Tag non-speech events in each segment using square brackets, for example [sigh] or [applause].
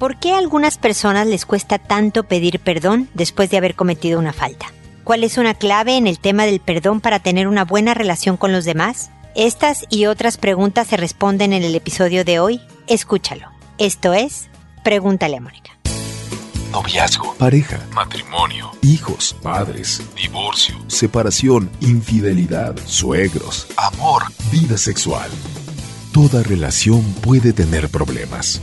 ¿Por qué a algunas personas les cuesta tanto pedir perdón después de haber cometido una falta? ¿Cuál es una clave en el tema del perdón para tener una buena relación con los demás? Estas y otras preguntas se responden en el episodio de hoy. Escúchalo. Esto es Pregúntale a Mónica. Noviazgo, pareja, matrimonio, hijos, padres, divorcio, separación, infidelidad, suegros, amor, vida sexual. Toda relación puede tener problemas,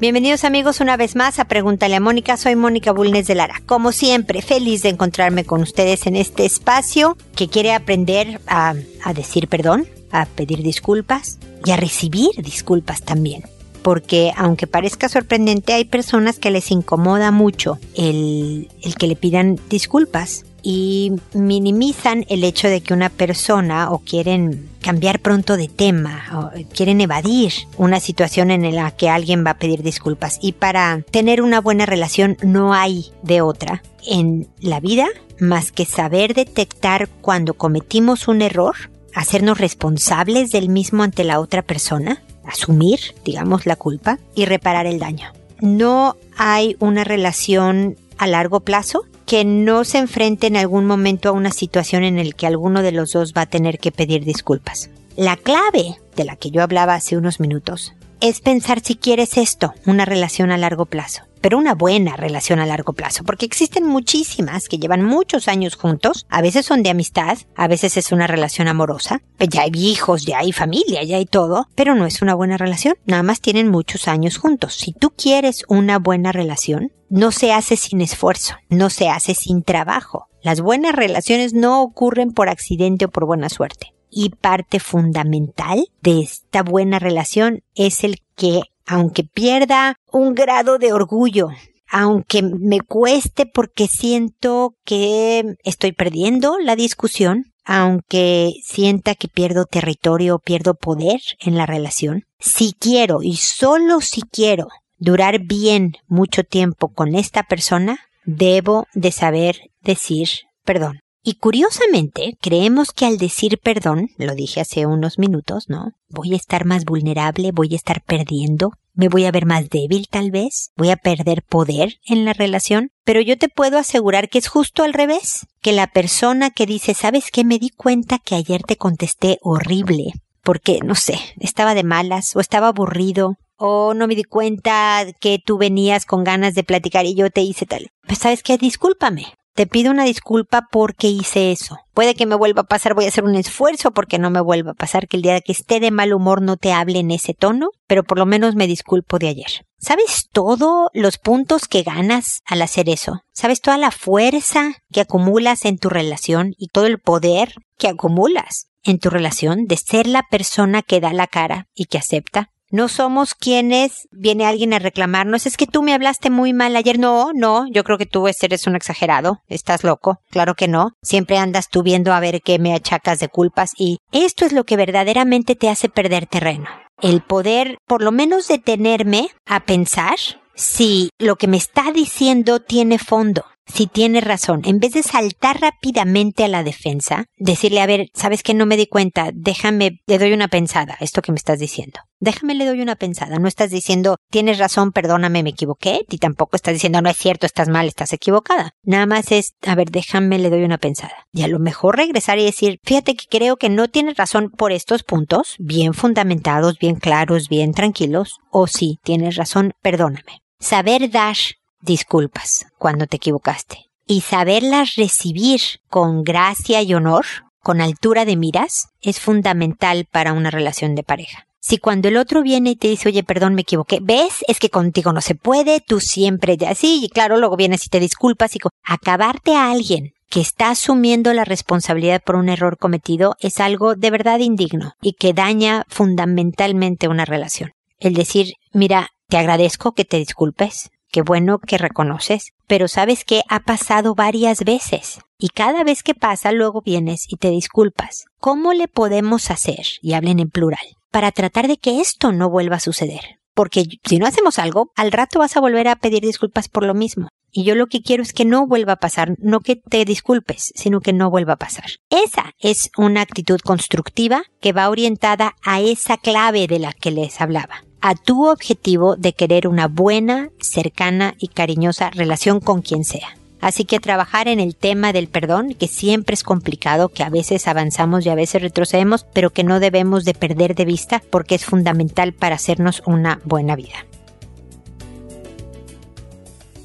Bienvenidos amigos una vez más a Pregúntale a Mónica. Soy Mónica Bulnes de Lara. Como siempre, feliz de encontrarme con ustedes en este espacio que quiere aprender a, a decir perdón, a pedir disculpas y a recibir disculpas también porque aunque parezca sorprendente, hay personas que les incomoda mucho el, el, que le pidan disculpas y minimizan el hecho de que una persona o quieren cambiar pronto de tema o quieren evadir una situación en la que alguien va a pedir disculpas. Y para tener una buena relación no hay de otra en la vida más que saber detectar cuando cometimos un error, hacernos responsables del mismo ante la otra persona, asumir, digamos, la culpa y reparar el daño. No hay una relación a largo plazo que no se enfrente en algún momento a una situación en la que alguno de los dos va a tener que pedir disculpas. La clave de la que yo hablaba hace unos minutos es pensar si quieres esto, una relación a largo plazo, pero una buena relación a largo plazo, porque existen muchísimas que llevan muchos años juntos, a veces son de amistad, a veces es una relación amorosa, ya hay hijos, ya hay familia, ya hay todo, pero no es una buena relación, nada más tienen muchos años juntos. Si tú quieres una buena relación, no se hace sin esfuerzo, no se hace sin trabajo. Las buenas relaciones no ocurren por accidente o por buena suerte y parte fundamental de esta buena relación es el que, aunque pierda un grado de orgullo, aunque me cueste porque siento que estoy perdiendo la discusión, aunque sienta que pierdo territorio o pierdo poder en la relación, si quiero y solo si quiero durar bien mucho tiempo con esta persona, debo de saber decir perdón. Y curiosamente, creemos que al decir perdón, lo dije hace unos minutos, ¿no? Voy a estar más vulnerable, voy a estar perdiendo, me voy a ver más débil tal vez, voy a perder poder en la relación, pero yo te puedo asegurar que es justo al revés, que la persona que dice, ¿sabes qué? Me di cuenta que ayer te contesté horrible, porque, no sé, estaba de malas o estaba aburrido o no me di cuenta que tú venías con ganas de platicar y yo te hice tal. Pues sabes qué, discúlpame, te pido una disculpa porque hice eso. Puede que me vuelva a pasar, voy a hacer un esfuerzo porque no me vuelva a pasar, que el día que esté de mal humor no te hable en ese tono, pero por lo menos me disculpo de ayer. ¿Sabes todos los puntos que ganas al hacer eso? ¿Sabes toda la fuerza que acumulas en tu relación y todo el poder que acumulas en tu relación de ser la persona que da la cara y que acepta? No somos quienes viene alguien a reclamarnos, es que tú me hablaste muy mal ayer. No, no, yo creo que tú eres un exagerado, estás loco. Claro que no. Siempre andas tú viendo a ver qué me achacas de culpas y esto es lo que verdaderamente te hace perder terreno. El poder, por lo menos, detenerme a pensar si lo que me está diciendo tiene fondo si tiene razón, en vez de saltar rápidamente a la defensa, decirle, a ver, sabes que no me di cuenta, déjame, le doy una pensada, esto que me estás diciendo. Déjame, le doy una pensada. No estás diciendo, tienes razón, perdóname, me equivoqué. Y tampoco estás diciendo, no es cierto, estás mal, estás equivocada. Nada más es, a ver, déjame, le doy una pensada. Y a lo mejor regresar y decir, fíjate que creo que no tienes razón por estos puntos, bien fundamentados, bien claros, bien tranquilos. O sí, tienes razón, perdóname. Saber dar disculpas cuando te equivocaste y saberlas recibir con gracia y honor, con altura de miras, es fundamental para una relación de pareja. Si cuando el otro viene y te dice, oye, perdón, me equivoqué, ves, es que contigo no se puede, tú siempre así, y claro, luego vienes y te disculpas y acabarte a alguien que está asumiendo la responsabilidad por un error cometido es algo de verdad indigno y que daña fundamentalmente una relación. El decir, mira, te agradezco que te disculpes, qué bueno que reconoces, pero sabes que ha pasado varias veces. Y cada vez que pasa, luego vienes y te disculpas. ¿Cómo le podemos hacer, y hablen en plural, para tratar de que esto no vuelva a suceder? Porque si no hacemos algo, al rato vas a volver a pedir disculpas por lo mismo. Y yo lo que quiero es que no vuelva a pasar, no que te disculpes, sino que no vuelva a pasar. Esa es una actitud constructiva que va orientada a esa clave de la que les hablaba a tu objetivo de querer una buena, cercana y cariñosa relación con quien sea. Así que trabajar en el tema del perdón, que siempre es complicado, que a veces avanzamos y a veces retrocedemos, pero que no debemos de perder de vista porque es fundamental para hacernos una buena vida.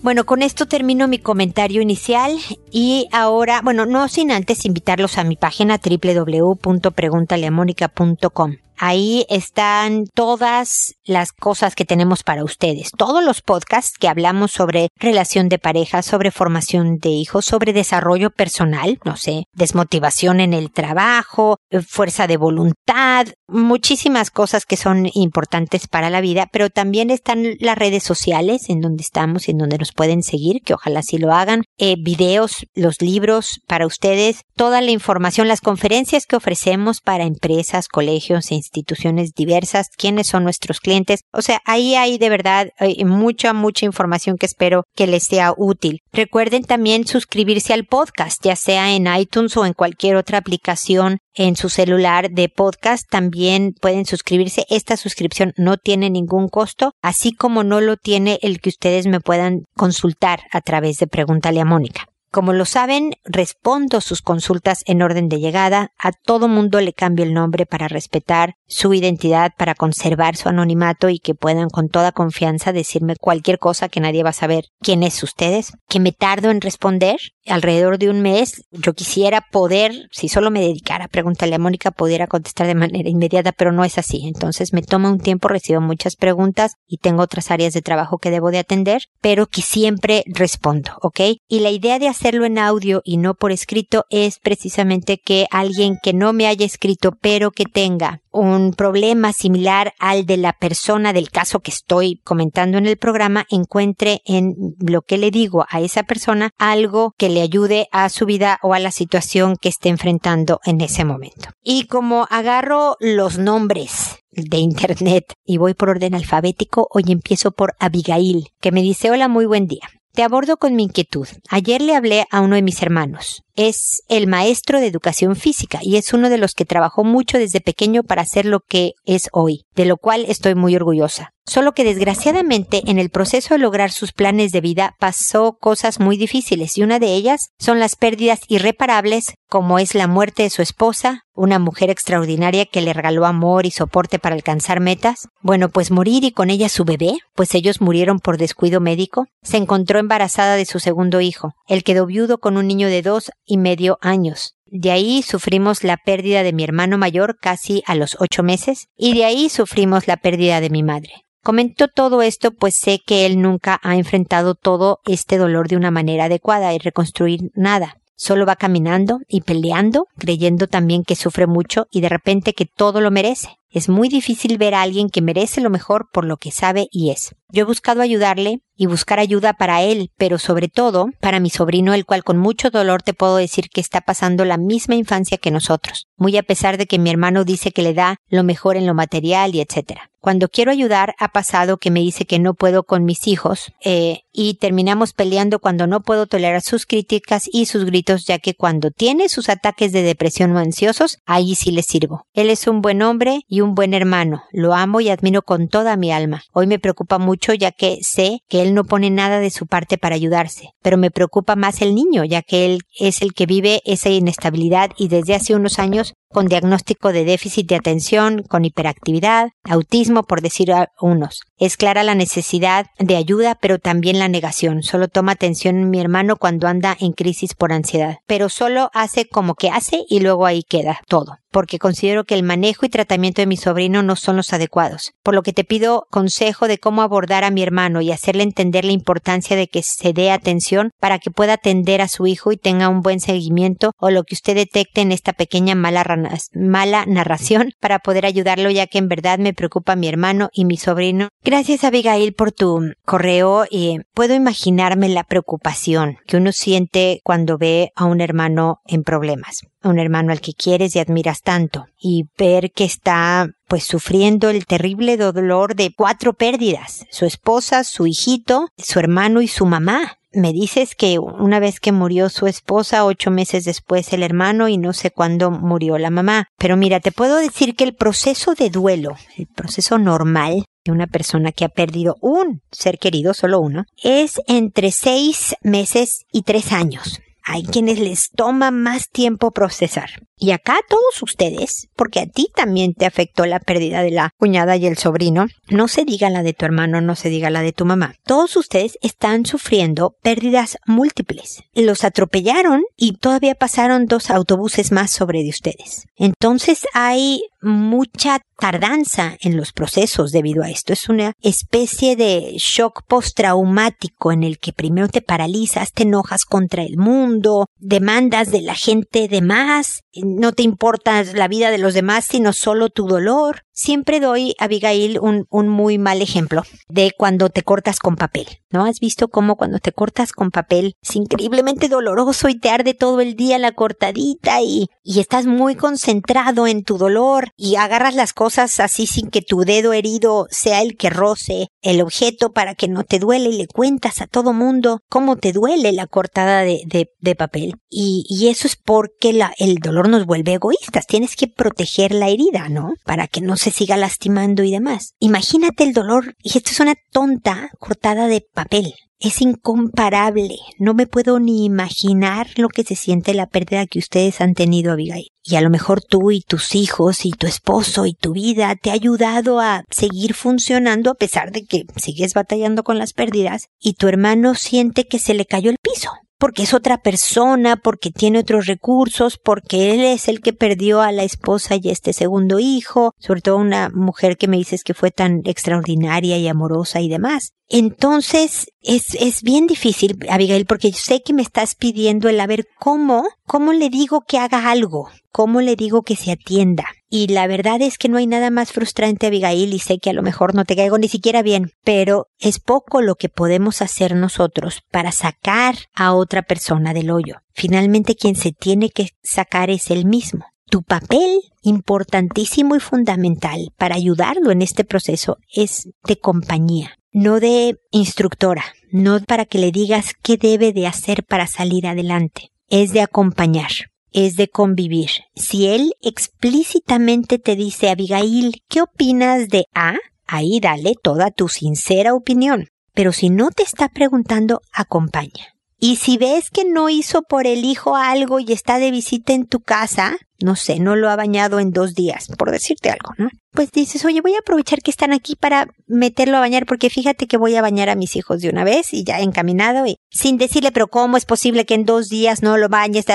Bueno, con esto termino mi comentario inicial y ahora, bueno, no sin antes invitarlos a mi página www.preguntaleamónica.com. Ahí están todas las cosas que tenemos para ustedes. Todos los podcasts que hablamos sobre relación de pareja, sobre formación de hijos, sobre desarrollo personal, no sé, desmotivación en el trabajo, fuerza de voluntad, muchísimas cosas que son importantes para la vida, pero también están las redes sociales en donde estamos y en donde nos pueden seguir, que ojalá sí lo hagan, eh, videos, los libros para ustedes, toda la información, las conferencias que ofrecemos para empresas, colegios instituciones diversas, quiénes son nuestros clientes. O sea, ahí hay de verdad eh, mucha, mucha información que espero que les sea útil. Recuerden también suscribirse al podcast, ya sea en iTunes o en cualquier otra aplicación en su celular de podcast. También pueden suscribirse. Esta suscripción no tiene ningún costo, así como no lo tiene el que ustedes me puedan consultar a través de Pregúntale a Mónica. Como lo saben, respondo sus consultas en orden de llegada. A todo mundo le cambio el nombre para respetar su identidad, para conservar su anonimato y que puedan con toda confianza decirme cualquier cosa que nadie va a saber quién es ustedes. Que me tardo en responder alrededor de un mes. Yo quisiera poder, si solo me dedicara a preguntarle a Mónica, pudiera contestar de manera inmediata, pero no es así. Entonces me toma un tiempo, recibo muchas preguntas y tengo otras áreas de trabajo que debo de atender, pero que siempre respondo, ¿ok? Y la idea de hacer hacerlo en audio y no por escrito es precisamente que alguien que no me haya escrito pero que tenga un problema similar al de la persona del caso que estoy comentando en el programa encuentre en lo que le digo a esa persona algo que le ayude a su vida o a la situación que esté enfrentando en ese momento. Y como agarro los nombres de internet y voy por orden alfabético, hoy empiezo por Abigail, que me dice hola, muy buen día. Te abordo con mi inquietud. Ayer le hablé a uno de mis hermanos. Es el maestro de educación física y es uno de los que trabajó mucho desde pequeño para ser lo que es hoy, de lo cual estoy muy orgullosa. Solo que desgraciadamente en el proceso de lograr sus planes de vida pasó cosas muy difíciles y una de ellas son las pérdidas irreparables como es la muerte de su esposa, una mujer extraordinaria que le regaló amor y soporte para alcanzar metas. Bueno, pues morir y con ella su bebé, pues ellos murieron por descuido médico. Se encontró embarazada de su segundo hijo. Él quedó viudo con un niño de dos y medio años. De ahí sufrimos la pérdida de mi hermano mayor casi a los ocho meses y de ahí sufrimos la pérdida de mi madre. Comento todo esto pues sé que él nunca ha enfrentado todo este dolor de una manera adecuada y reconstruir nada. Solo va caminando y peleando, creyendo también que sufre mucho y de repente que todo lo merece. Es muy difícil ver a alguien que merece lo mejor por lo que sabe y es. Yo he buscado ayudarle y buscar ayuda para él, pero sobre todo para mi sobrino, el cual con mucho dolor te puedo decir que está pasando la misma infancia que nosotros, muy a pesar de que mi hermano dice que le da lo mejor en lo material y etcétera. Cuando quiero ayudar ha pasado que me dice que no puedo con mis hijos eh, y terminamos peleando cuando no puedo tolerar sus críticas y sus gritos ya que cuando tiene sus ataques de depresión o ansiosos, ahí sí le sirvo. Él es un buen hombre y un buen hermano. Lo amo y admiro con toda mi alma. Hoy me preocupa mucho ya que sé que él no pone nada de su parte para ayudarse. Pero me preocupa más el niño ya que él es el que vive esa inestabilidad y desde hace unos años con diagnóstico de déficit de atención, con hiperactividad, autismo, por decir unos. Es clara la necesidad de ayuda, pero también la negación. Solo toma atención mi hermano cuando anda en crisis por ansiedad. Pero solo hace como que hace y luego ahí queda todo porque considero que el manejo y tratamiento de mi sobrino no son los adecuados, por lo que te pido consejo de cómo abordar a mi hermano y hacerle entender la importancia de que se dé atención para que pueda atender a su hijo y tenga un buen seguimiento o lo que usted detecte en esta pequeña mala una mala narración para poder ayudarlo ya que en verdad me preocupa mi hermano y mi sobrino. Gracias Abigail por tu correo y puedo imaginarme la preocupación que uno siente cuando ve a un hermano en problemas un hermano al que quieres y admiras tanto, y ver que está pues sufriendo el terrible dolor de cuatro pérdidas, su esposa, su hijito, su hermano y su mamá. Me dices que una vez que murió su esposa, ocho meses después el hermano y no sé cuándo murió la mamá. Pero mira, te puedo decir que el proceso de duelo, el proceso normal de una persona que ha perdido un ser querido, solo uno, es entre seis meses y tres años hay quienes les toma más tiempo procesar. Y acá todos ustedes, porque a ti también te afectó la pérdida de la cuñada y el sobrino, no se diga la de tu hermano, no se diga la de tu mamá. Todos ustedes están sufriendo pérdidas múltiples. Los atropellaron y todavía pasaron dos autobuses más sobre de ustedes. Entonces hay mucha tardanza en los procesos debido a esto. Es una especie de shock postraumático en el que primero te paralizas, te enojas contra el mundo, demandas de la gente de más, no te importa la vida de los demás, sino solo tu dolor. Siempre doy, a Abigail, un, un muy mal ejemplo de cuando te cortas con papel. ¿No has visto cómo cuando te cortas con papel es increíblemente doloroso y te arde todo el día la cortadita y, y estás muy concentrado en tu dolor y agarras las cosas así sin que tu dedo herido sea el que roce el objeto para que no te duele y le cuentas a todo mundo cómo te duele la cortada de, de, de papel. Y, y, eso es porque la, el dolor nos vuelve egoístas. Tienes que proteger la herida, ¿no? Para que no se siga lastimando y demás. Imagínate el dolor, y esto es una tonta cortada de papel. Es incomparable. No me puedo ni imaginar lo que se siente la pérdida que ustedes han tenido, Abigail. Y a lo mejor tú y tus hijos y tu esposo y tu vida te ha ayudado a seguir funcionando a pesar de que sigues batallando con las pérdidas y tu hermano siente que se le cayó el piso porque es otra persona, porque tiene otros recursos, porque él es el que perdió a la esposa y este segundo hijo, sobre todo una mujer que me dices que fue tan extraordinaria y amorosa y demás. Entonces, es, es bien difícil, Abigail, porque yo sé que me estás pidiendo el a ver cómo, cómo le digo que haga algo, cómo le digo que se atienda. Y la verdad es que no hay nada más frustrante, Abigail, y sé que a lo mejor no te caigo ni siquiera bien, pero es poco lo que podemos hacer nosotros para sacar a otra persona del hoyo. Finalmente quien se tiene que sacar es él mismo. Tu papel importantísimo y fundamental para ayudarlo en este proceso es de compañía no de instructora, no para que le digas qué debe de hacer para salir adelante, es de acompañar, es de convivir. Si él explícitamente te dice, Abigail, ¿qué opinas de A? Ahí dale toda tu sincera opinión. Pero si no te está preguntando, acompaña. Y si ves que no hizo por el hijo algo y está de visita en tu casa, no sé, no lo ha bañado en dos días, por decirte algo, ¿no? Pues dices, oye, voy a aprovechar que están aquí para meterlo a bañar porque fíjate que voy a bañar a mis hijos de una vez y ya encaminado y sin decirle, pero ¿cómo es posible que en dos días no lo bañes?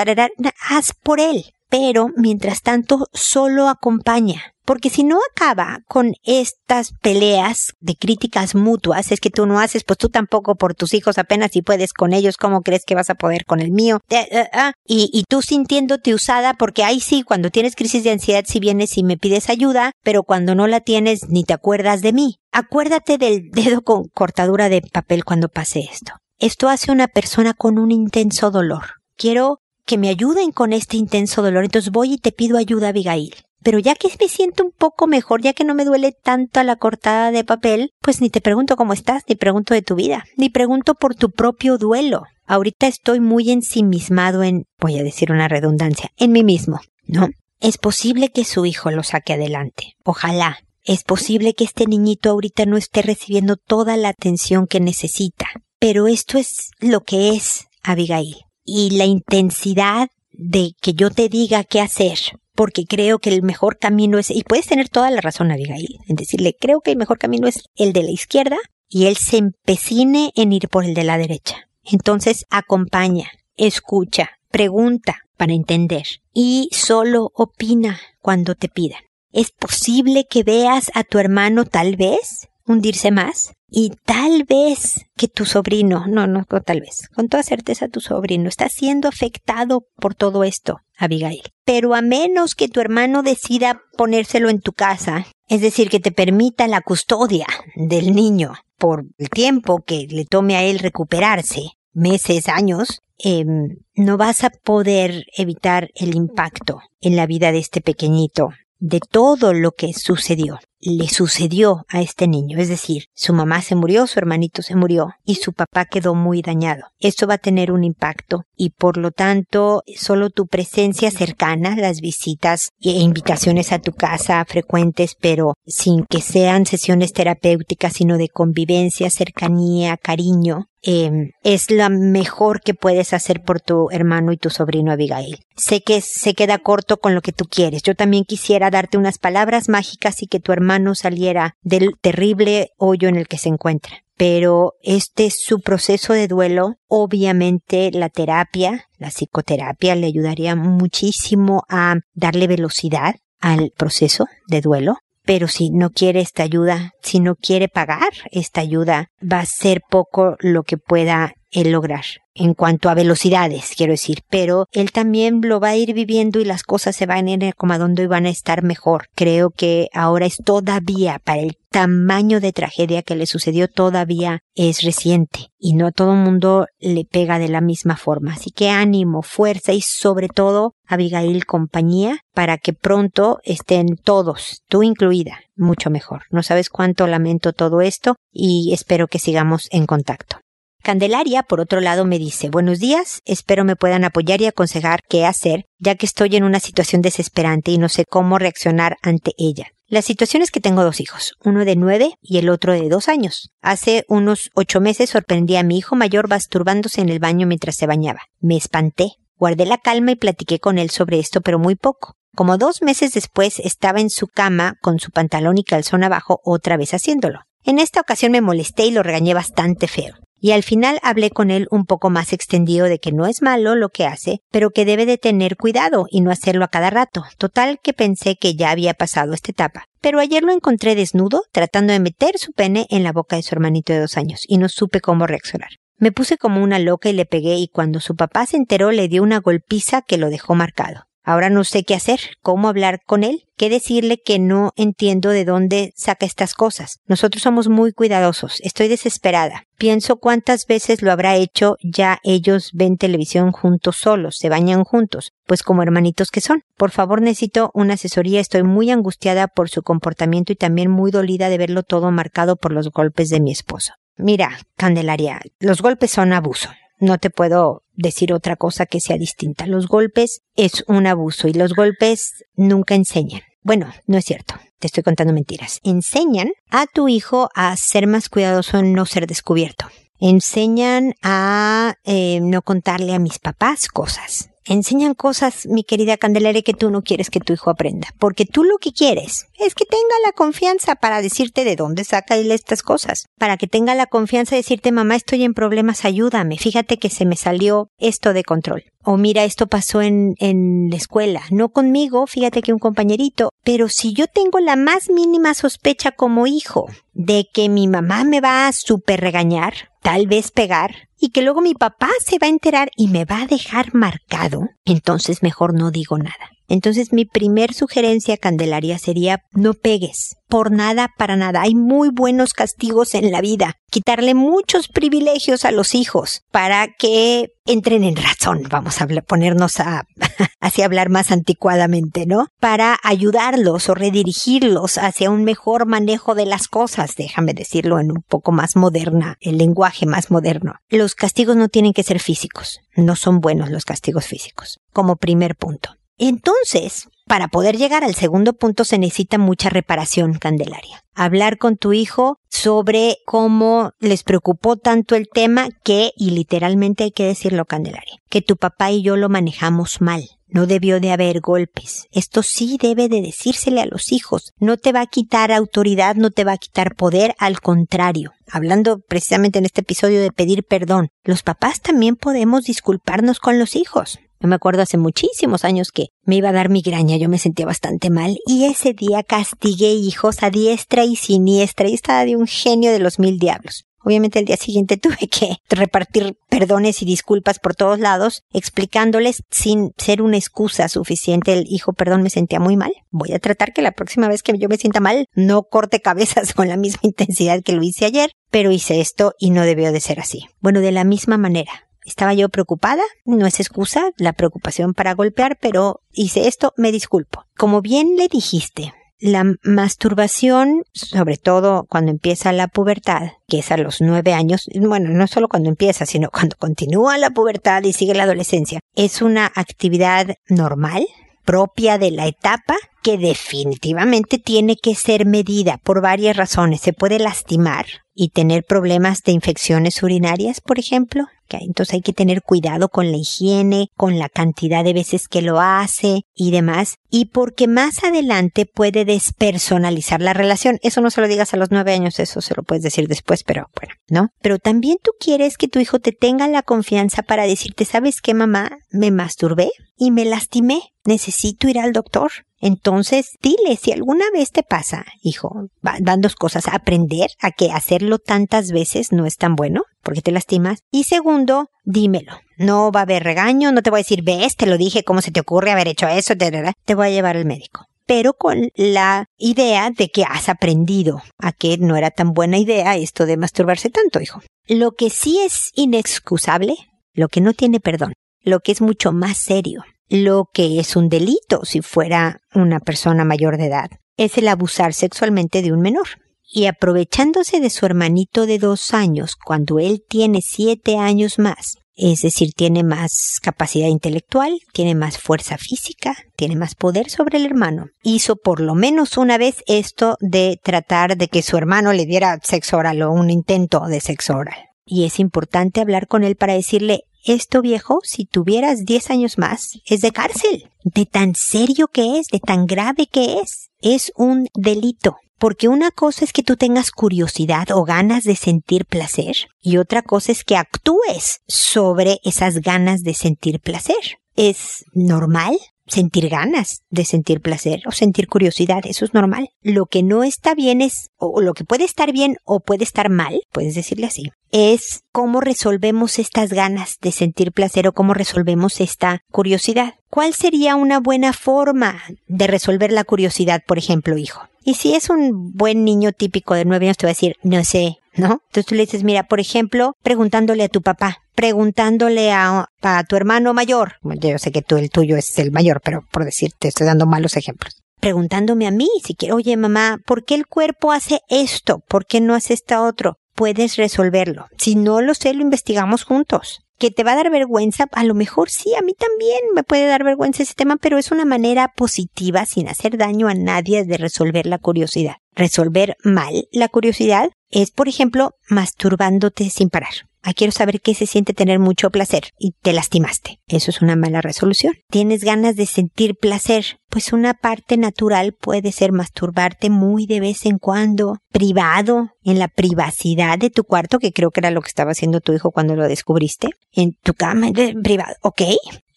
Haz por él. Pero, mientras tanto, solo acompaña porque si no acaba con estas peleas de críticas mutuas, es que tú no haces, pues tú tampoco por tus hijos apenas si puedes con ellos, ¿cómo crees que vas a poder con el mío? Eh, eh, ah, y, y tú sintiéndote usada, porque ahí sí, cuando tienes crisis de ansiedad, si vienes y me pides ayuda, pero cuando no la tienes, ni te acuerdas de mí. Acuérdate del [laughs] dedo con cortadura de papel cuando pase esto. Esto hace una persona con un intenso dolor. Quiero que me ayuden con este intenso dolor, entonces voy y te pido ayuda, Abigail. Pero ya que me siento un poco mejor, ya que no me duele tanto a la cortada de papel, pues ni te pregunto cómo estás, ni pregunto de tu vida, ni pregunto por tu propio duelo. Ahorita estoy muy ensimismado en, voy a decir una redundancia, en mí mismo, ¿no? Es posible que su hijo lo saque adelante. Ojalá. Es posible que este niñito ahorita no esté recibiendo toda la atención que necesita. Pero esto es lo que es, Abigail. Y la intensidad de que yo te diga qué hacer porque creo que el mejor camino es, y puedes tener toda la razón, Abigail, en decirle, creo que el mejor camino es el de la izquierda y él se empecine en ir por el de la derecha. Entonces acompaña, escucha, pregunta para entender y solo opina cuando te pidan. ¿Es posible que veas a tu hermano tal vez hundirse más y tal vez que tu sobrino, no, no, tal vez, con toda certeza tu sobrino está siendo afectado por todo esto, Abigail. Pero a menos que tu hermano decida ponérselo en tu casa, es decir, que te permita la custodia del niño por el tiempo que le tome a él recuperarse, meses, años, em, no vas a poder evitar el impacto en la vida de este pequeñito de todo lo que sucedió le sucedió a este niño, es decir, su mamá se murió, su hermanito se murió y su papá quedó muy dañado. Esto va a tener un impacto y por lo tanto solo tu presencia cercana, las visitas e invitaciones a tu casa frecuentes, pero sin que sean sesiones terapéuticas, sino de convivencia, cercanía, cariño, Em, es la mejor que puedes hacer por tu hermano y tu sobrino Abigail. Sé que se queda corto con lo que tú quieres. Yo también quisiera darte unas palabras mágicas y que tu hermano saliera del terrible hoyo en el que se encuentra. Pero este es su proceso de duelo. Obviamente la terapia, la psicoterapia le ayudaría muchísimo a darle velocidad al proceso de duelo pero si no quiere esta ayuda, si no quiere pagar esta ayuda, va a ser poco lo que pueda él lograr en cuanto a velocidades, quiero decir, pero él también lo va a ir viviendo y las cosas se van a ir acomodando y van a estar mejor. Creo que ahora es todavía para el tamaño de tragedia que le sucedió todavía es reciente y no a todo mundo le pega de la misma forma. Así que ánimo, fuerza y sobre todo Abigail compañía para que pronto estén todos, tú incluida, mucho mejor. No sabes cuánto lamento todo esto y espero que sigamos en contacto. Candelaria, por otro lado, me dice, buenos días, espero me puedan apoyar y aconsejar qué hacer, ya que estoy en una situación desesperante y no sé cómo reaccionar ante ella. La situación es que tengo dos hijos, uno de nueve y el otro de dos años. Hace unos ocho meses sorprendí a mi hijo mayor masturbándose en el baño mientras se bañaba. Me espanté. Guardé la calma y platiqué con él sobre esto, pero muy poco. Como dos meses después estaba en su cama con su pantalón y calzón abajo otra vez haciéndolo. En esta ocasión me molesté y lo regañé bastante feo y al final hablé con él un poco más extendido de que no es malo lo que hace, pero que debe de tener cuidado y no hacerlo a cada rato. Total que pensé que ya había pasado esta etapa. Pero ayer lo encontré desnudo, tratando de meter su pene en la boca de su hermanito de dos años, y no supe cómo reaccionar. Me puse como una loca y le pegué y cuando su papá se enteró le dio una golpiza que lo dejó marcado. Ahora no sé qué hacer, cómo hablar con él, qué decirle que no entiendo de dónde saca estas cosas. Nosotros somos muy cuidadosos, estoy desesperada. Pienso cuántas veces lo habrá hecho, ya ellos ven televisión juntos solos, se bañan juntos, pues como hermanitos que son. Por favor necesito una asesoría, estoy muy angustiada por su comportamiento y también muy dolida de verlo todo marcado por los golpes de mi esposo. Mira, Candelaria, los golpes son abuso. No te puedo decir otra cosa que sea distinta. Los golpes es un abuso y los golpes nunca enseñan. Bueno, no es cierto. Te estoy contando mentiras. Enseñan a tu hijo a ser más cuidadoso en no ser descubierto. Enseñan a eh, no contarle a mis papás cosas enseñan cosas, mi querida Candelaria, que tú no quieres que tu hijo aprenda. Porque tú lo que quieres es que tenga la confianza para decirte de dónde saca él estas cosas. Para que tenga la confianza de decirte, mamá, estoy en problemas, ayúdame. Fíjate que se me salió esto de control. O mira, esto pasó en, en la escuela. No conmigo, fíjate que un compañerito. Pero si yo tengo la más mínima sospecha como hijo de que mi mamá me va a super regañar, tal vez pegar, y que luego mi papá se va a enterar y me va a dejar marcado, entonces mejor no digo nada. Entonces mi primer sugerencia, Candelaria, sería no pegues. Por nada, para nada. Hay muy buenos castigos en la vida. Quitarle muchos privilegios a los hijos para que entren en razón. Vamos a ponernos a, [laughs] así hablar más anticuadamente, ¿no? Para ayudarlos o redirigirlos hacia un mejor manejo de las cosas. Déjame decirlo en un poco más moderna, el lenguaje más moderno. Los castigos no tienen que ser físicos. No son buenos los castigos físicos. Como primer punto. Entonces, para poder llegar al segundo punto se necesita mucha reparación, Candelaria. Hablar con tu hijo sobre cómo les preocupó tanto el tema que, y literalmente hay que decirlo, Candelaria, que tu papá y yo lo manejamos mal. No debió de haber golpes. Esto sí debe de decírsele a los hijos. No te va a quitar autoridad, no te va a quitar poder, al contrario. Hablando precisamente en este episodio de pedir perdón, los papás también podemos disculparnos con los hijos Yo me acuerdo hace muchísimos años que me iba a dar migraña, yo me sentía bastante mal y ese día castigué hijos a diestra y siniestra y estaba de un genio de los mil diablos. Obviamente el día siguiente [laughs] tuve que repartir perdones y disculpas por todos lados, explicándoles sin ser una excusa suficiente el hijo, perdón, me sentía muy mal. Voy a tratar que la próxima vez que yo me sienta mal no corte cabezas [laughs] con la misma intensidad que lo hice ayer, pero hice esto y no debió de ser así. Bueno, de la misma manera, estaba yo preocupada, no es excusa la preocupación para golpear, pero hice esto, me disculpo. Como bien le dijiste, la masturbación, sobre todo cuando empieza la pubertad, que es a los nueve años, bueno, no solo cuando empieza, sino cuando continúa la pubertad y sigue la adolescencia, es una actividad normal, propia de la etapa, que definitivamente tiene que ser medida por varias razones. Se puede lastimar y tener problemas de infecciones urinarias, por ejemplo. Entonces hay que tener cuidado con la higiene, con la cantidad de veces que lo hace y demás. Y porque más adelante puede despersonalizar la relación. Eso no se lo digas a los nueve años, eso se lo puedes decir después, pero bueno, ¿no? Pero también tú quieres que tu hijo te tenga la confianza para decirte, ¿sabes qué, mamá? Me masturbé y me lastimé. Necesito ir al doctor. Entonces, dile, si alguna vez te pasa, hijo, van dos cosas, aprender a que hacerlo tantas veces no es tan bueno, porque te lastimas. Y segundo, dímelo. No va a haber regaño, no te voy a decir, ves, te lo dije, cómo se te ocurre haber hecho eso, te voy a llevar al médico pero con la idea de que has aprendido a que no era tan buena idea esto de masturbarse tanto, hijo. Lo que sí es inexcusable, lo que no tiene perdón, lo que es mucho más serio, lo que es un delito si fuera una persona mayor de edad, es el abusar sexualmente de un menor. Y aprovechándose de su hermanito de dos años cuando él tiene siete años más, es decir, tiene más capacidad intelectual, tiene más fuerza física, tiene más poder sobre el hermano. Hizo por lo menos una vez esto de tratar de que su hermano le diera sexo oral o un intento de sexo oral. Y es importante hablar con él para decirle, esto viejo, si tuvieras 10 años más, es de cárcel. De tan serio que es, de tan grave que es. Es un delito. Porque una cosa es que tú tengas curiosidad o ganas de sentir placer y otra cosa es que actúes sobre esas ganas de sentir placer. Es normal sentir ganas de sentir placer o sentir curiosidad, eso es normal. Lo que no está bien es, o lo que puede estar bien o puede estar mal, puedes decirle así, es cómo resolvemos estas ganas de sentir placer o cómo resolvemos esta curiosidad. ¿Cuál sería una buena forma de resolver la curiosidad, por ejemplo, hijo? Y si es un buen niño típico de nueve años, te va a decir, no sé, ¿no? Entonces tú le dices, mira, por ejemplo, preguntándole a tu papá, preguntándole a, tu hermano mayor, yo sé que tú, el tuyo es el mayor, pero por decirte, estoy dando malos ejemplos. Preguntándome a mí, si quiero, oye mamá, ¿por qué el cuerpo hace esto? ¿Por qué no hace esto otro? Puedes resolverlo. Si no lo sé, lo investigamos juntos que te va a dar vergüenza, a lo mejor sí, a mí también me puede dar vergüenza ese tema, pero es una manera positiva, sin hacer daño a nadie, de resolver la curiosidad. Resolver mal la curiosidad es, por ejemplo, masturbándote sin parar. Ah, quiero saber qué se siente tener mucho placer y te lastimaste. Eso es una mala resolución. ¿Tienes ganas de sentir placer? Pues una parte natural puede ser masturbarte muy de vez en cuando, privado, en la privacidad de tu cuarto, que creo que era lo que estaba haciendo tu hijo cuando lo descubriste, en tu cama privado, ¿ok?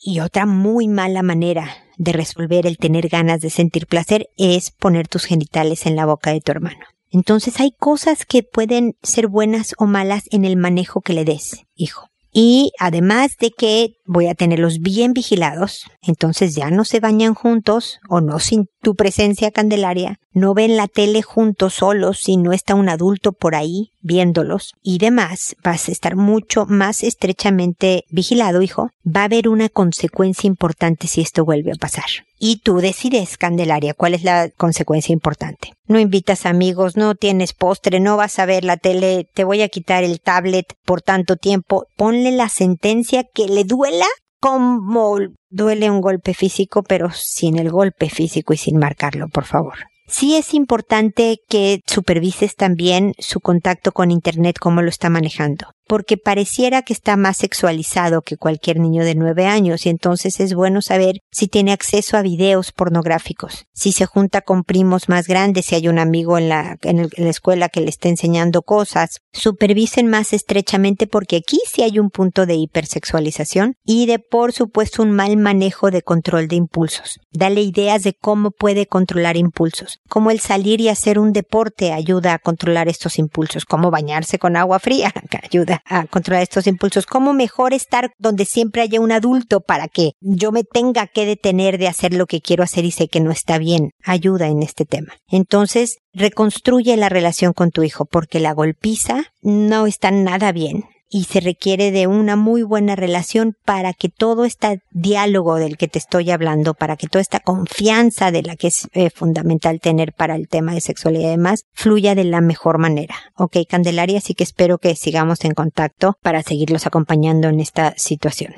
Y otra muy mala manera de resolver el tener ganas de sentir placer es poner tus genitales en la boca de tu hermano. Entonces hay cosas que pueden ser buenas o malas en el manejo que le des, hijo. Y además de que voy a tenerlos bien vigilados, entonces ya no se bañan juntos o no sin tu presencia candelaria, no ven la tele juntos solos si no está un adulto por ahí viéndolos y demás, vas a estar mucho más estrechamente vigilado, hijo. Va a haber una consecuencia importante si esto vuelve a pasar. Y tú decides, Candelaria, cuál es la consecuencia importante. No invitas amigos, no tienes postre, no vas a ver la tele, te voy a quitar el tablet por tanto tiempo. Ponle la sentencia que le duela como duele un golpe físico, pero sin el golpe físico y sin marcarlo, por favor. Sí es importante que supervises también su contacto con Internet, cómo lo está manejando. Porque pareciera que está más sexualizado que cualquier niño de nueve años y entonces es bueno saber si tiene acceso a videos pornográficos, si se junta con primos más grandes, si hay un amigo en la, escuela que le está enseñando cosas, supervisen más estrechamente porque aquí sí hay un punto de hipersexualización y de por supuesto un mal manejo de control de impulsos. Dale ideas de cómo puede controlar impulsos, cómo el salir y hacer un deporte ayuda a controlar estos impulsos, cómo bañarse con agua fría [laughs] ayuda a controlar estos impulsos, cómo mejor estar donde siempre haya un adulto para que yo me tenga que detener de hacer lo que quiero hacer y sé que no está bien, ayuda en este tema. Entonces, reconstruye la relación con tu hijo porque la golpiza no está nada bien y se requiere de una muy buena relación para que todo este diálogo del que te estoy hablando, para que toda esta confianza de la que es eh, fundamental tener para el tema de sexualidad y demás, fluya de la mejor manera. Ok, Candelaria, así que espero que sigamos en contacto para seguirlos acompañando en esta situación.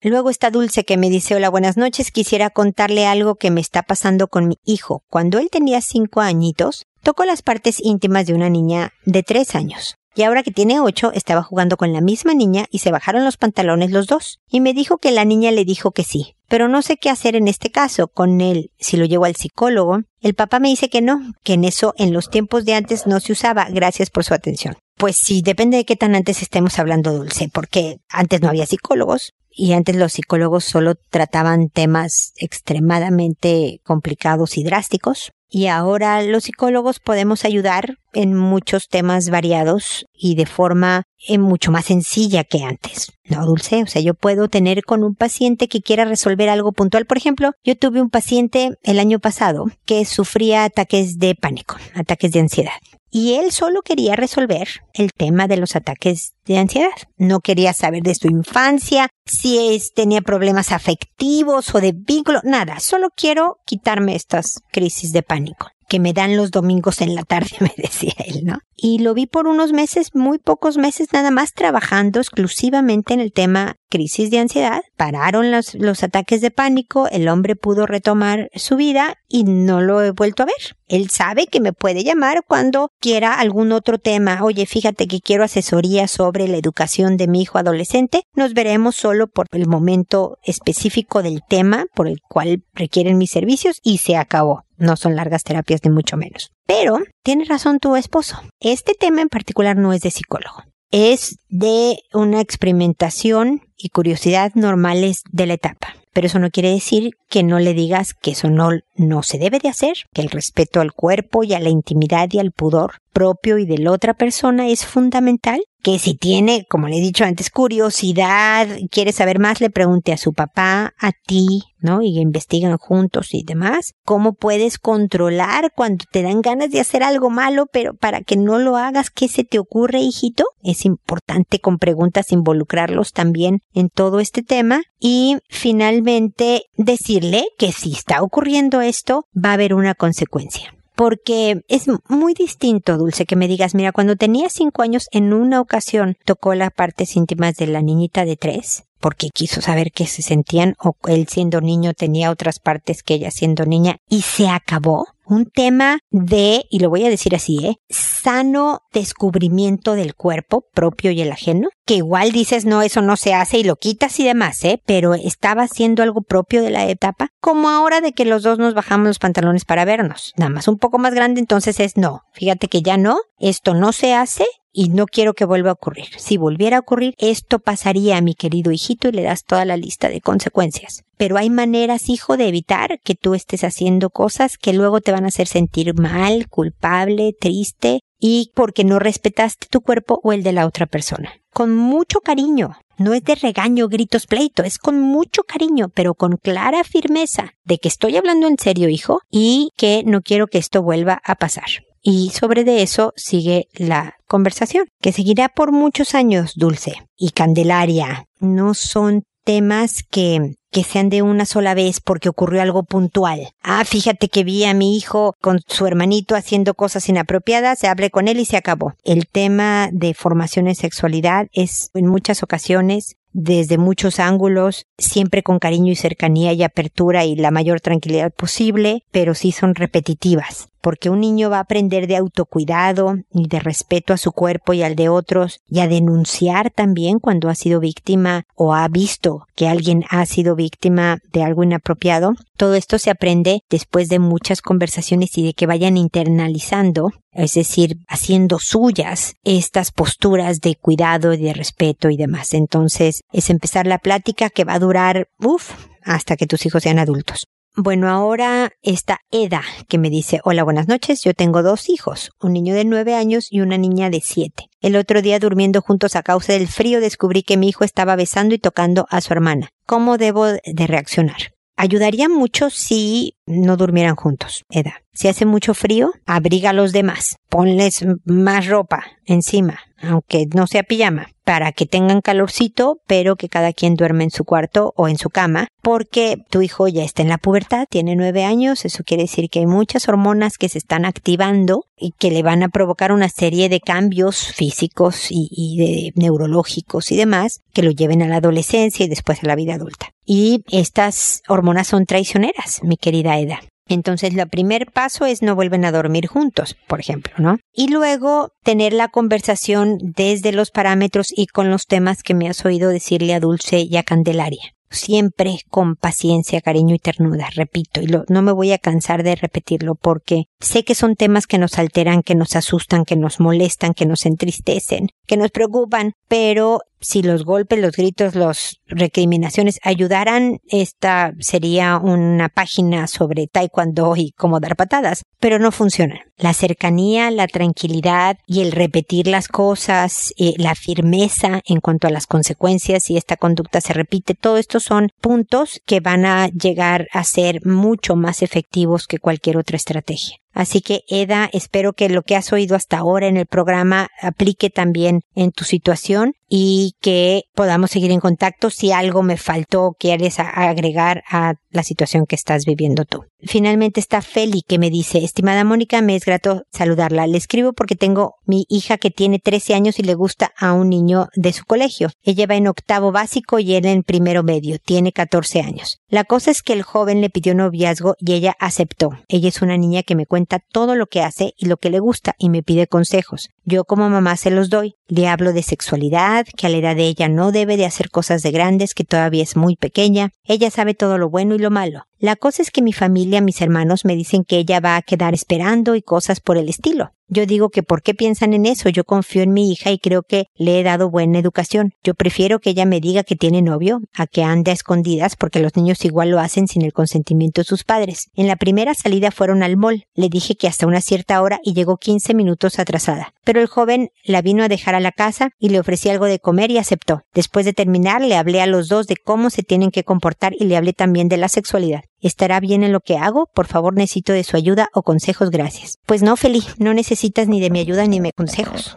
Luego está Dulce que me dice hola buenas noches, quisiera contarle algo que me está pasando con mi hijo. Cuando él tenía cinco añitos, tocó las partes íntimas de una niña de tres años y ahora que tiene ocho estaba jugando con la misma niña y se bajaron los pantalones los dos. Y me dijo que la niña le dijo que sí. Pero no sé qué hacer en este caso con él, si lo llevo al psicólogo. El papá me dice que no, que en eso en los tiempos de antes no se usaba. Gracias por su atención. Pues sí, depende de qué tan antes estemos hablando dulce, porque antes no había psicólogos, y antes los psicólogos solo trataban temas extremadamente complicados y drásticos. Y ahora los psicólogos podemos ayudar en muchos temas variados y de forma eh, mucho más sencilla que antes. No, Dulce, o sea, yo puedo tener con un paciente que quiera resolver algo puntual. Por ejemplo, yo tuve un paciente el año pasado que sufría ataques de pánico, ataques de ansiedad y él solo quería resolver el tema de los ataques de ansiedad. No quería saber de su infancia, si tenía problemas afectivos o de vínculo, nada. Solo quiero quitarme estas crisis de pánico que me dan los domingos en la tarde, [laughs] me decía él, ¿no? Y lo vi por unos meses, muy pocos meses nada más trabajando exclusivamente en el tema crisis de ansiedad. Pararon los, los ataques de pánico, el hombre pudo retomar su vida y no lo he vuelto a ver. Él sabe que me puede llamar cuando quiera algún otro tema. Oye, fíjate que quiero asesoría sobre la educación de mi hijo adolescente. Nos veremos solo por el momento específico del tema por el cual requieren mis servicios y se acabó. No son largas terapias ni mucho menos. Pero tiene razón tu esposo. Este tema en particular no es de psicólogo. Es de una experimentación y curiosidad normales de la etapa. Pero eso no quiere decir que no le digas que eso no, no se debe de hacer, que el respeto al cuerpo y a la intimidad y al pudor propio y de la otra persona es fundamental que si tiene, como le he dicho antes, curiosidad, quiere saber más, le pregunte a su papá, a ti, ¿no? Y investigan juntos y demás. ¿Cómo puedes controlar cuando te dan ganas de hacer algo malo, pero para que no lo hagas, qué se te ocurre, hijito? Es importante con preguntas involucrarlos también en todo este tema. Y finalmente decirle que si está ocurriendo esto, va a haber una consecuencia. Porque es muy distinto, Dulce, que me digas, mira, cuando tenía cinco años, en una ocasión tocó las partes íntimas de la niñita de tres, porque quiso saber qué se sentían, o él siendo niño tenía otras partes que ella siendo niña, y se acabó un tema de, y lo voy a decir así, ¿eh? sano descubrimiento del cuerpo propio y el ajeno, que igual dices, no, eso no se hace y lo quitas y demás, ¿eh? pero estaba haciendo algo propio de la etapa, como ahora de que los dos nos bajamos los pantalones para vernos, nada más un poco más grande, entonces es no, fíjate que ya no, esto no se hace y no quiero que vuelva a ocurrir. Si volviera a ocurrir, esto pasaría a mi querido hijito y le das toda la lista de consecuencias. Pero hay maneras, hijo, de evitar que tú estés haciendo cosas que luego te van a hacer sentir mal, culpable, triste y porque no respetaste tu cuerpo o el de la otra persona. Con mucho cariño. No es de regaño, gritos, pleito, es con mucho cariño, pero con clara firmeza de que estoy hablando en serio, hijo, y que no quiero que esto vuelva a pasar. Y sobre de eso sigue la conversación, que seguirá por muchos años, Dulce. Y Candelaria, no son temas que, que sean de una sola vez porque ocurrió algo puntual. Ah, fíjate que vi a mi hijo con su hermanito haciendo cosas inapropiadas, se hablé con él y se acabó. El tema de formación en sexualidad es en muchas ocasiones desde muchos ángulos, siempre con cariño y cercanía y apertura y la mayor tranquilidad posible, pero sí son repetitivas porque un niño va a aprender de autocuidado y de respeto a su cuerpo y al de otros y a denunciar también cuando ha sido víctima o ha visto que alguien ha sido víctima de algo inapropiado. Todo esto se aprende después de muchas conversaciones y de que vayan internalizando es decir, haciendo suyas estas posturas de cuidado y de respeto y demás. Entonces, es empezar la plática que va a durar, uff, hasta que tus hijos sean adultos. Bueno, ahora está Eda, que me dice, hola, buenas noches, yo tengo dos hijos, un niño de nueve años y una niña de siete. El otro día durmiendo juntos a causa del frío descubrí que mi hijo estaba besando y tocando a su hermana. ¿Cómo debo de reaccionar? Ayudaría mucho si no durmieran juntos, Eda. Si hace mucho frío, abriga a los demás. Ponles más ropa encima, aunque no sea pijama, para que tengan calorcito, pero que cada quien duerme en su cuarto o en su cama, porque tu hijo ya está en la pubertad, tiene nueve años, eso quiere decir que hay muchas hormonas que se están activando y que le van a provocar una serie de cambios físicos y, y de neurológicos y demás que lo lleven a la adolescencia y después a la vida adulta. Y estas hormonas son traicioneras, mi querida Eda. Entonces, el primer paso es no vuelven a dormir juntos, por ejemplo, ¿no? Y luego tener la conversación desde los parámetros y con los temas que me has oído decirle a Dulce y a Candelaria siempre con paciencia, cariño y ternura, repito, y no me voy a cansar de repetirlo porque sé que son temas que nos alteran, que nos asustan, que nos molestan, que nos entristecen, que nos preocupan, pero si los golpes, los gritos, las recriminaciones ayudaran, esta sería una página sobre taekwondo y cómo dar patadas, pero no funcionan. La cercanía, la tranquilidad y el repetir las cosas, eh, la firmeza en cuanto a las consecuencias si esta conducta se repite, todo esto son puntos que van a llegar a ser mucho más efectivos que cualquier otra estrategia. Así que, Eda, espero que lo que has oído hasta ahora en el programa aplique también en tu situación y que podamos seguir en contacto si algo me faltó quieres agregar a la situación que estás viviendo tú. Finalmente está Feli que me dice, estimada Mónica, me es grato saludarla. Le escribo porque tengo mi hija que tiene 13 años y le gusta a un niño de su colegio. Ella va en octavo básico y él en primero medio. Tiene 14 años. La cosa es que el joven le pidió noviazgo y ella aceptó. Ella es una niña que me cuenta todo lo que hace y lo que le gusta y me pide consejos. Yo como mamá se los doy. Le hablo de sexualidad, que a la edad de ella no debe de hacer cosas de grandes, que todavía es muy pequeña. Ella sabe todo lo bueno y lo malo. La cosa es que mi familia, mis hermanos me dicen que ella va a quedar esperando y cosas por el estilo. Yo digo que ¿por qué piensan en eso? Yo confío en mi hija y creo que le he dado buena educación. Yo prefiero que ella me diga que tiene novio a que ande a escondidas porque los niños igual lo hacen sin el consentimiento de sus padres. En la primera salida fueron al mall. Le dije que hasta una cierta hora y llegó 15 minutos atrasada. Pero el joven la vino a dejar a la casa y le ofrecí algo de comer y aceptó. Después de terminar le hablé a los dos de cómo se tienen que comportar y le hablé también de la sexualidad. ¿Estará bien en lo que hago? Por favor, necesito de su ayuda o consejos, gracias. Pues no, Feli, no necesitas ni de mi ayuda ni de mis consejos.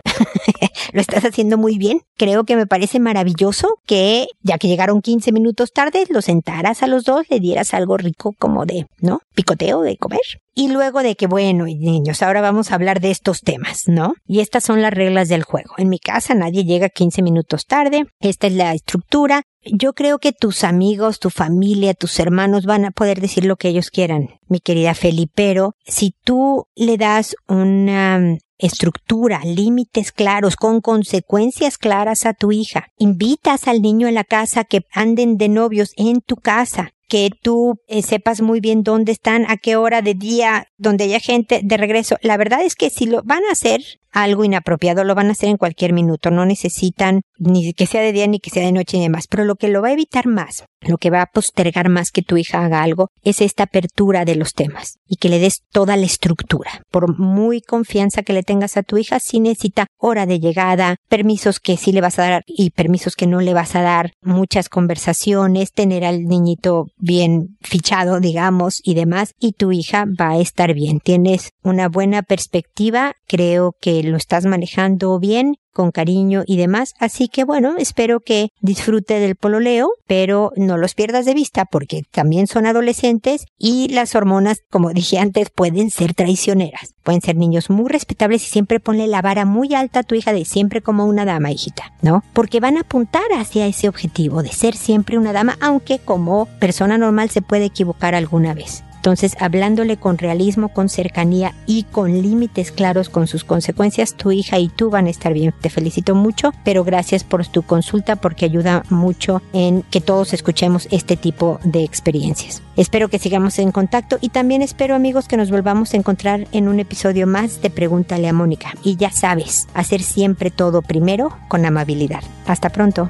[laughs] lo estás haciendo muy bien. Creo que me parece maravilloso que, ya que llegaron 15 minutos tarde, los sentaras a los dos, le dieras algo rico como de, ¿no? Picoteo de comer. Y luego de que, bueno, niños, ahora vamos a hablar de estos temas, ¿no? Y estas son las reglas del juego. En mi casa nadie llega 15 minutos tarde. Esta es la estructura. Yo creo que tus amigos, tu familia, tus hermanos van a poder decir lo que ellos quieran, mi querida Feli, pero si tú le das una estructura, límites claros, con consecuencias claras a tu hija. Invitas al niño en la casa que anden de novios en tu casa, que tú eh, sepas muy bien dónde están, a qué hora de día, donde haya gente de regreso. La verdad es que si lo van a hacer, algo inapropiado, lo van a hacer en cualquier minuto, no necesitan ni que sea de día ni que sea de noche ni demás, pero lo que lo va a evitar más, lo que va a postergar más que tu hija haga algo, es esta apertura de los temas y que le des toda la estructura. Por muy confianza que le tengas a tu hija, si necesita hora de llegada, permisos que sí le vas a dar y permisos que no le vas a dar, muchas conversaciones, tener al niñito bien fichado, digamos, y demás, y tu hija va a estar bien. Tienes una buena perspectiva, creo lo estás manejando bien, con cariño y demás. Así que bueno, espero que disfrute del pololeo, pero no los pierdas de vista porque también son adolescentes y las hormonas, como dije antes, pueden ser traicioneras. Pueden ser niños muy respetables y siempre ponle la vara muy alta a tu hija de siempre como una dama, hijita, ¿no? Porque van a apuntar hacia ese objetivo de ser siempre una dama, aunque como persona normal se puede equivocar alguna vez. Entonces, hablándole con realismo, con cercanía y con límites claros con sus consecuencias, tu hija y tú van a estar bien. Te felicito mucho, pero gracias por tu consulta porque ayuda mucho en que todos escuchemos este tipo de experiencias. Espero que sigamos en contacto y también espero amigos que nos volvamos a encontrar en un episodio más de Pregúntale a Mónica. Y ya sabes, hacer siempre todo primero con amabilidad. Hasta pronto.